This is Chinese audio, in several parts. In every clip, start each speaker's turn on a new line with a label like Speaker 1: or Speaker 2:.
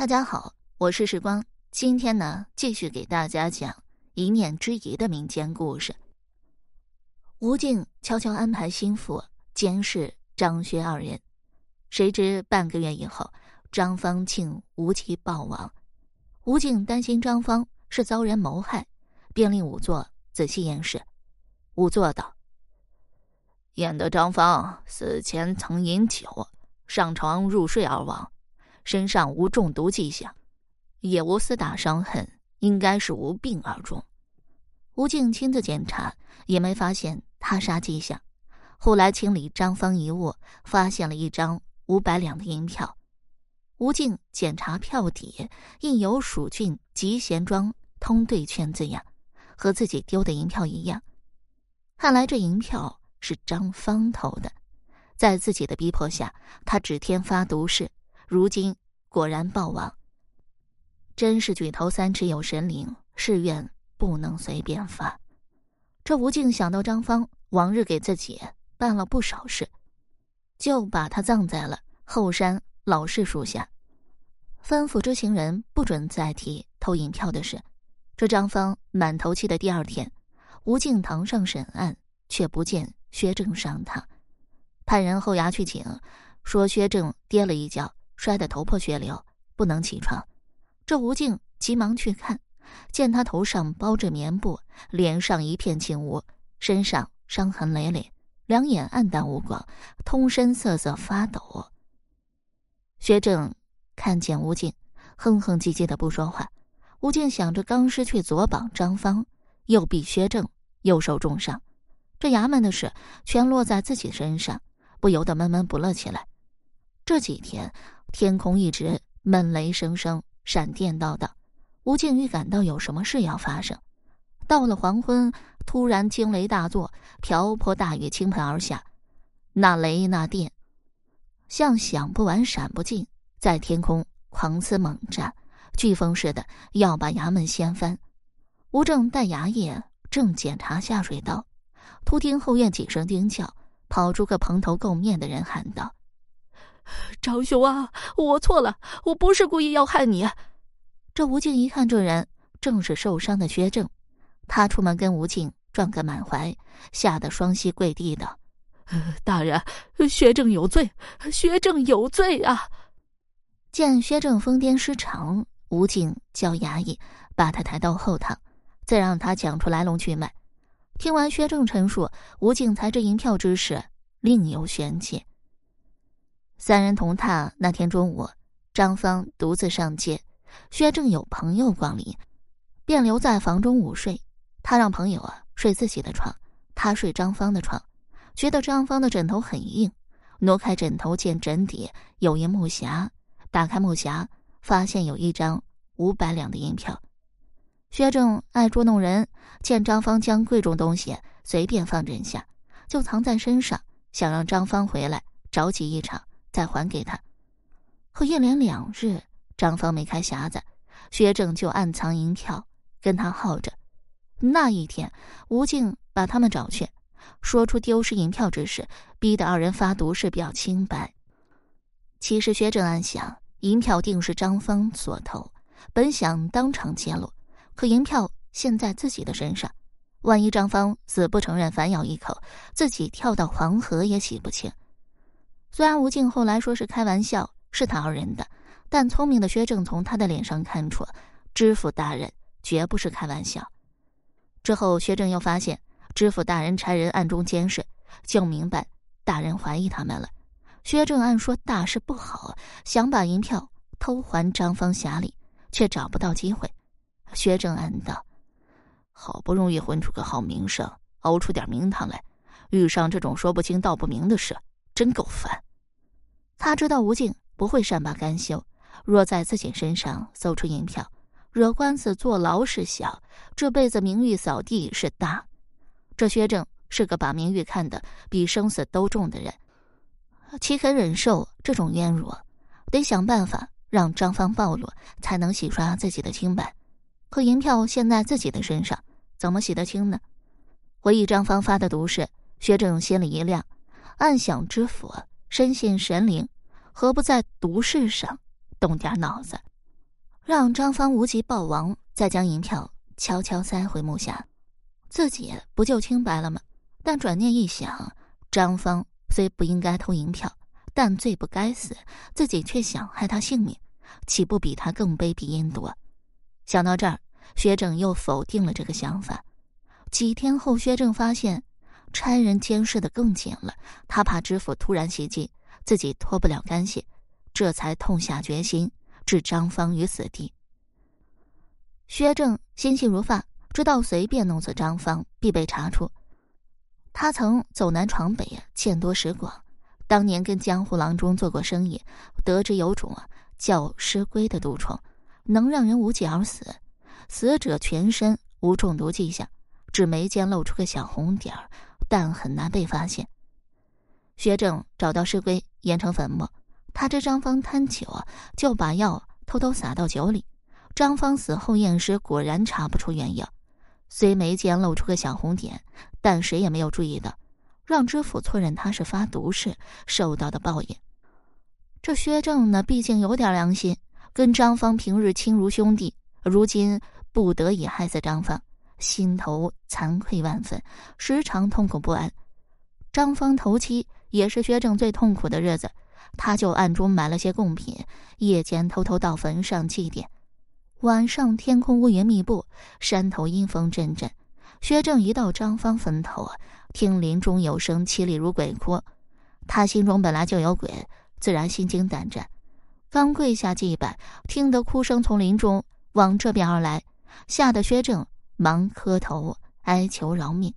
Speaker 1: 大家好，我是时光。今天呢，继续给大家讲一念之疑的民间故事。吴静悄悄安排心腹监视张薛二人，谁知半个月以后，张方庆无期暴亡。吴静担心张方是遭人谋害，便令仵作仔细验尸。仵作道：“
Speaker 2: 验得张方死前曾饮酒，上床入睡而亡。”身上无中毒迹象，也无厮打伤痕，应该是无病而终。
Speaker 1: 吴静亲自检查，也没发现他杀迹象。后来清理张方遗物，发现了一张五百两的银票。吴静检查票底，印有“蜀郡集贤庄通兑券”字样，和自己丢的银票一样。看来这银票是张方偷的。在自己的逼迫下，他指天发毒誓。如今果然暴亡，真是举头三尺有神灵，誓愿不能随便发。这吴静想到张芳往日给自己办了不少事，就把他葬在了后山老柿树下，吩咐知情人不准再提偷银票的事。这张芳满头气的第二天，吴静堂上审案，却不见薛正上堂，派人后衙去请，说薛正跌了一跤。摔得头破血流，不能起床。这吴静急忙去看，见他头上包着棉布，脸上一片青乌，身上伤痕累累，两眼暗淡无光，通身瑟瑟发抖。薛正看见吴静，哼哼唧唧的不说话。吴静想着刚失去左膀张方，右臂薛正又受重伤，这衙门的事全落在自己身上，不由得闷闷不乐起来。这几天。天空一直闷雷声声，闪电道道。吴静预感到有什么事要发生。到了黄昏，突然惊雷大作，瓢泼大雨倾盆而下。那雷那电，像响不完、闪不尽，在天空狂呲猛炸，飓风似的要把衙门掀翻。吴正带衙役正检查下水道，突听后院几声惊叫，跑出个蓬头垢面的人，喊道。
Speaker 3: 张兄啊，我错了，我不是故意要害你。
Speaker 1: 这吴静一看，这人正是受伤的薛正，他出门跟吴静撞个满怀，吓得双膝跪地道：“
Speaker 3: 大人，薛正有罪，薛正有罪啊！”
Speaker 1: 见薛正疯癫失常，吴静叫衙役把他抬到后堂，再让他讲出来龙去脉。听完薛正陈述，吴静才知银票之事另有玄机。三人同榻。那天中午，张芳独自上街，薛正有朋友光临，便留在房中午睡。他让朋友啊睡自己的床，他睡张芳的床，觉得张芳的枕头很硬。挪开枕头，见枕底有一木匣，打开木匣，发现有一张五百两的银票。薛正爱捉弄人，见张芳将贵重东西随便放枕下，就藏在身上，想让张芳回来着急一场。再还给他，可一连两日，张芳没开匣子，薛正就暗藏银票跟他耗着。那一天，吴静把他们找去，说出丢失银票之事，逼得二人发毒誓表清白。其实薛正暗想，银票定是张芳所偷，本想当场揭露，可银票现在自己的身上，万一张芳死不承认，反咬一口，自己跳到黄河也洗不清。虽然吴静后来说是开玩笑，是他二人的，但聪明的薛正从他的脸上看出，知府大人绝不是开玩笑。之后，薛正又发现知府大人差人暗中监视，就明白大人怀疑他们了。薛正暗说大事不好，想把银票偷还张方匣里，却找不到机会。薛正暗道：“好不容易混出个好名声，熬出点名堂来，遇上这种说不清道不明的事。”真够烦！他知道吴静不会善罢甘休，若在自己身上搜出银票，惹官司坐牢是小，这辈子名誉扫地是大。这薛正是个把名誉看得比生死都重的人，岂肯忍受这种冤辱？得想办法让张芳暴露，才能洗刷自己的清白。可银票现在自己的身上，怎么洗得清呢？回忆张芳发的毒誓，薛正心里一亮。暗想：知府深信神灵，何不在毒誓上动点脑子？让张芳无极暴亡，再将银票悄悄塞回木匣，自己不就清白了吗？但转念一想，张芳虽不应该偷银票，但罪不该死，自己却想害他性命，岂不比他更卑鄙阴毒？想到这儿，薛正又否定了这个想法。几天后，薛正发现差人监视的更紧了，他怕知府突然袭击，自己脱不了干系，这才痛下决心。置张芳于死地。薛正心细如发，知道随便弄死张芳必被查出。他曾走南闯北，见多识广，当年跟江湖郎中做过生意，得知有种啊叫尸龟的毒虫，能让人无疾而死，死者全身无中毒迹象，只眉间露出个小红点儿，但很难被发现。薛正找到尸龟，研成粉末。他知张芳贪酒，就把药偷偷撒到酒里。张芳死后验尸，果然查不出原因。虽眉间露出个小红点，但谁也没有注意到，让知府错认他是发毒誓受到的报应。这薛正呢，毕竟有点良心，跟张芳平日亲如兄弟，如今不得已害死张芳，心头惭愧万分，时常痛苦不安。张芳头七也是薛正最痛苦的日子。他就暗中买了些贡品，夜间偷偷到坟上祭奠。晚上天空乌云密布，山头阴风阵阵。薛正一到张芳坟头，听林中有声凄厉如鬼哭，他心中本来就有鬼，自然心惊胆战。刚跪下祭拜，听得哭声从林中往这边而来，吓得薛正忙磕头哀求饶命。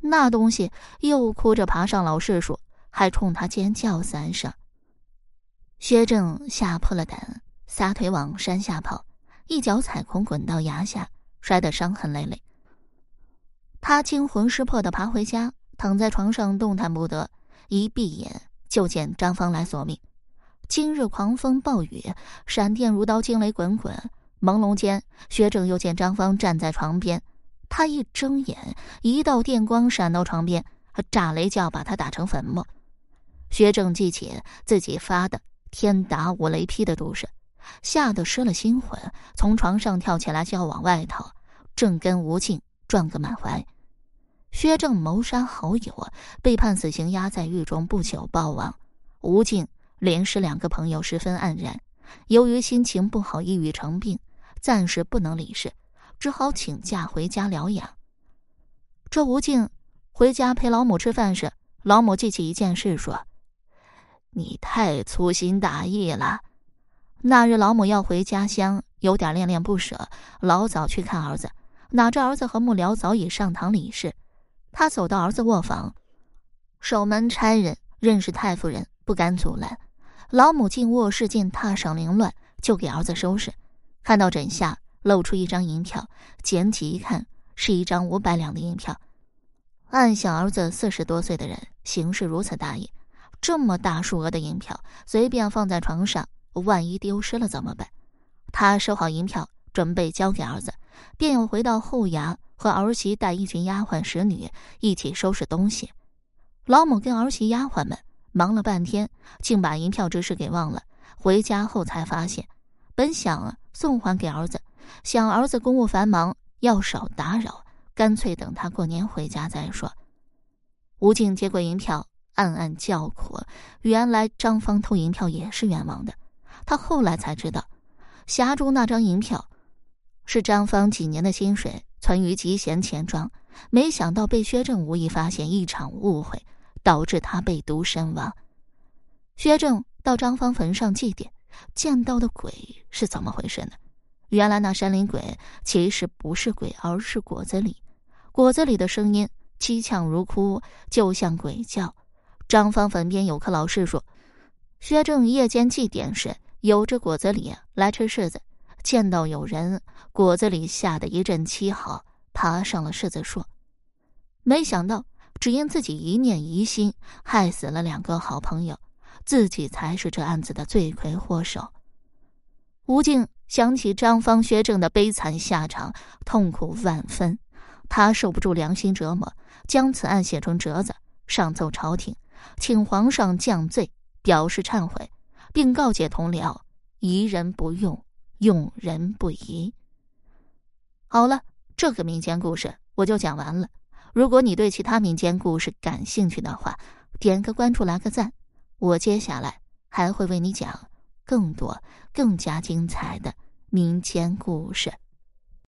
Speaker 1: 那东西又哭着爬上老柿树，还冲他尖叫三声。薛正吓破了胆，撒腿往山下跑，一脚踩空，滚到崖下，摔得伤痕累累。他惊魂失魄的爬回家，躺在床上动弹不得，一闭眼就见张芳来索命。今日狂风暴雨，闪电如刀，惊雷滚滚。朦胧间，薛正又见张芳站在床边，他一睁眼，一道电光闪到床边，炸雷就要把他打成粉末。薛正记起自己发的。天打五雷劈的毒誓，吓得失了心魂，从床上跳起来就要往外逃，正跟吴静撞个满怀。薛正谋杀好友，被判死刑，压在狱中，不久暴亡。吴静连失两个朋友，十分黯然。由于心情不好，抑郁成病，暂时不能理事，只好请假回家疗养。这吴静回家陪老母吃饭时，老母记起一件事，说。你太粗心大意了。那日老母要回家乡，有点恋恋不舍，老早去看儿子。哪知儿子和幕僚早已上堂理事。他走到儿子卧房，守门差人认识太夫人，不敢阻拦。老母进卧室见榻上凌乱，就给儿子收拾。看到枕下露出一张银票，捡起一看，是一张五百两的银票。暗想儿子四十多岁的人，行事如此大意。这么大数额的银票，随便放在床上，万一丢失了怎么办？他收好银票，准备交给儿子，便又回到后衙，和儿媳带一群丫鬟使女一起收拾东西。老母跟儿媳丫鬟们忙了半天，竟把银票之事给忘了。回家后才发现，本想送还给儿子，想儿子公务繁忙，要少打扰，干脆等他过年回家再说。吴静接过银票。暗暗叫苦，原来张芳偷银票也是冤枉的。他后来才知道，匣中那张银票是张芳几年的薪水存于集贤钱庄，没想到被薛正无意发现，一场误会导致他被毒身亡。薛正到张芳坟上祭奠，见到的鬼是怎么回事呢？原来那山林鬼其实不是鬼，而是果子狸。果子狸的声音凄呛如哭，就像鬼叫。张芳坟边有棵老柿树，薛正夜间祭奠时，有只果子狸来吃柿子，见到有人，果子狸吓得一阵凄嚎，爬上了柿子树。没想到，只因自己一念疑心，害死了两个好朋友，自己才是这案子的罪魁祸首。吴静想起张芳、薛正的悲惨下场，痛苦万分，他受不住良心折磨，将此案写成折子，上奏朝廷。请皇上降罪，表示忏悔，并告诫同僚：疑人不用，用人不疑。好了，这个民间故事我就讲完了。如果你对其他民间故事感兴趣的话，点个关注，来个赞，我接下来还会为你讲更多、更加精彩的民间故事。